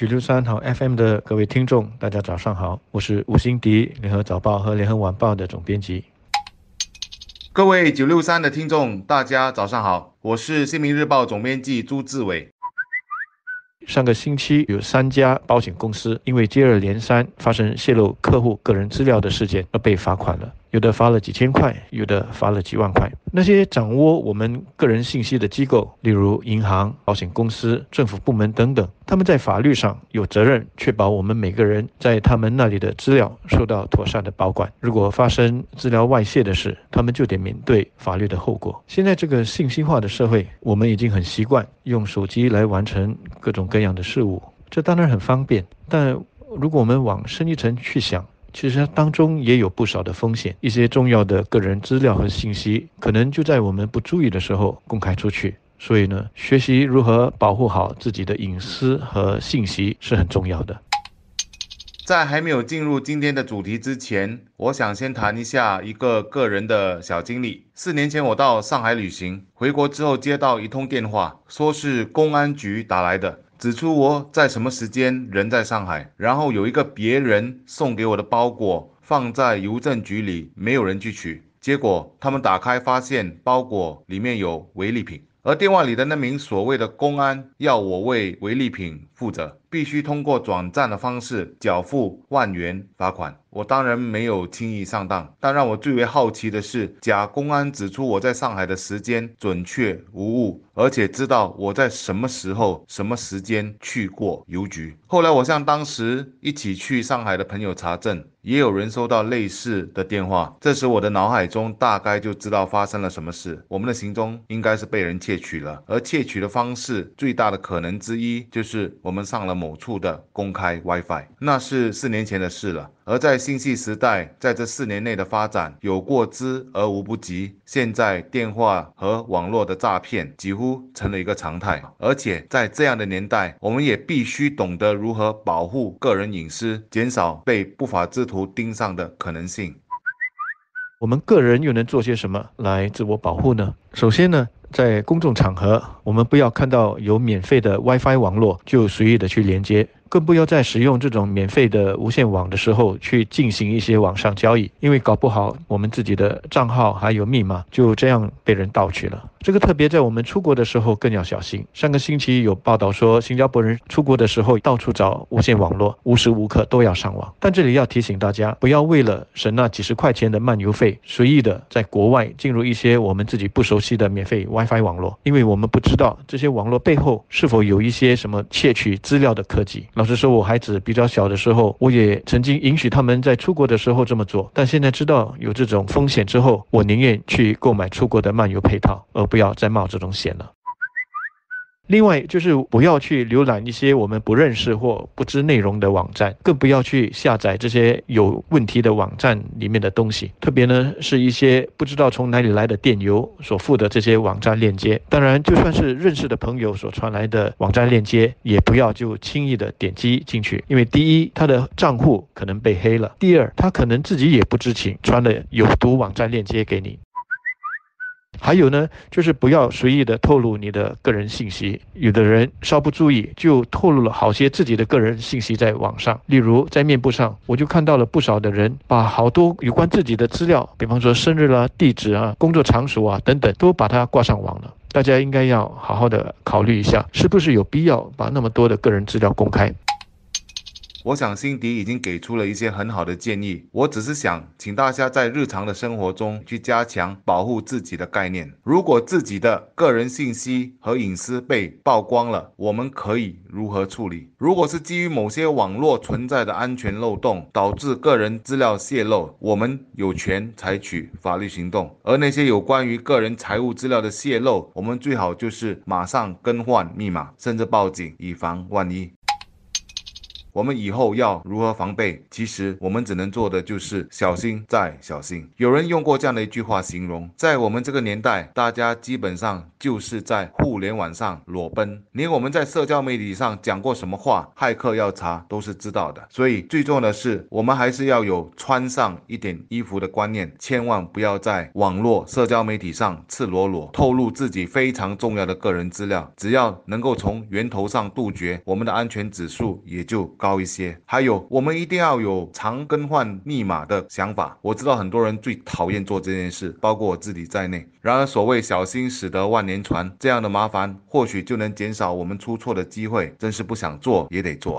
九六三好 FM 的各位听众，大家早上好，我是吴欣迪，联合早报和联合晚报的总编辑。各位九六三的听众，大家早上好，我是新民日报总编辑朱志伟。上个星期有三家保险公司因为接二连三发生泄露客户个人资料的事件而被罚款了。有的罚了几千块，有的罚了几万块。那些掌握我们个人信息的机构，例如银行、保险公司、政府部门等等，他们在法律上有责任确保我们每个人在他们那里的资料受到妥善的保管。如果发生资料外泄的事，他们就得面对法律的后果。现在这个信息化的社会，我们已经很习惯用手机来完成各种各样的事物，这当然很方便。但如果我们往深一层去想，其实当中也有不少的风险，一些重要的个人资料和信息可能就在我们不注意的时候公开出去。所以呢，学习如何保护好自己的隐私和信息是很重要的。在还没有进入今天的主题之前，我想先谈一下一个个人的小经历。四年前我到上海旅行，回国之后接到一通电话，说是公安局打来的。指出我在什么时间人在上海，然后有一个别人送给我的包裹放在邮政局里，没有人去取。结果他们打开发现包裹里面有违例品，而电话里的那名所谓的公安要我为违例品负责，必须通过转账的方式缴付万元罚款。我当然没有轻易上当，但让我最为好奇的是，假公安指出我在上海的时间准确无误，而且知道我在什么时候、什么时间去过邮局。后来我向当时一起去上海的朋友查证，也有人收到类似的电话。这时我的脑海中大概就知道发生了什么事，我们的行踪应该是被人窃取了，而窃取的方式最大的可能之一就是我们上了某处的公开 WiFi，那是四年前的事了。而在信息时代，在这四年内的发展有过之而无不及。现在电话和网络的诈骗几乎成了一个常态，而且在这样的年代，我们也必须懂得如何保护个人隐私，减少被不法之徒盯上的可能性。我们个人又能做些什么来自我保护呢？首先呢，在公众场合，我们不要看到有免费的 WiFi 网络就随意的去连接。更不要在使用这种免费的无线网的时候去进行一些网上交易，因为搞不好我们自己的账号还有密码就这样被人盗取了。这个特别在我们出国的时候更要小心。上个星期有报道说，新加坡人出国的时候到处找无线网络，无时无刻都要上网。但这里要提醒大家，不要为了省那几十块钱的漫游费，随意的在国外进入一些我们自己不熟悉的免费 WiFi 网络，因为我们不知道这些网络背后是否有一些什么窃取资料的科技。老实说，我孩子比较小的时候，我也曾经允许他们在出国的时候这么做，但现在知道有这种风险之后，我宁愿去购买出国的漫游配套，而。不要再冒这种险了。另外，就是不要去浏览一些我们不认识或不知内容的网站，更不要去下载这些有问题的网站里面的东西。特别呢，是一些不知道从哪里来的电邮所附的这些网站链接。当然，就算是认识的朋友所传来的网站链接，也不要就轻易的点击进去，因为第一，他的账户可能被黑了；第二，他可能自己也不知情，传了有毒网站链接给你。还有呢，就是不要随意的透露你的个人信息。有的人稍不注意，就透露了好些自己的个人信息在网上。例如，在面部上，我就看到了不少的人把好多有关自己的资料，比方说生日啦、地址啊、工作场所啊等等，都把它挂上网了。大家应该要好好的考虑一下，是不是有必要把那么多的个人资料公开。我想辛迪已经给出了一些很好的建议，我只是想请大家在日常的生活中去加强保护自己的概念。如果自己的个人信息和隐私被曝光了，我们可以如何处理？如果是基于某些网络存在的安全漏洞导致个人资料泄露，我们有权采取法律行动。而那些有关于个人财务资料的泄露，我们最好就是马上更换密码，甚至报警，以防万一。我们以后要如何防备？其实我们只能做的就是小心再小心。有人用过这样的一句话形容，在我们这个年代，大家基本上就是在互联网上裸奔，连我们在社交媒体上讲过什么话，骇客要查都是知道的。所以最重要的是，我们还是要有穿上一点衣服的观念，千万不要在网络社交媒体上赤裸裸透露自己非常重要的个人资料。只要能够从源头上杜绝，我们的安全指数也就高一些。还有，我们一定要有常更换密码的想法。我知道很多人最讨厌做这件事，包括我自己在内。然而，所谓小心驶得万年船，这样的麻烦或许就能减少我们出错的机会。真是不想做也得做啊。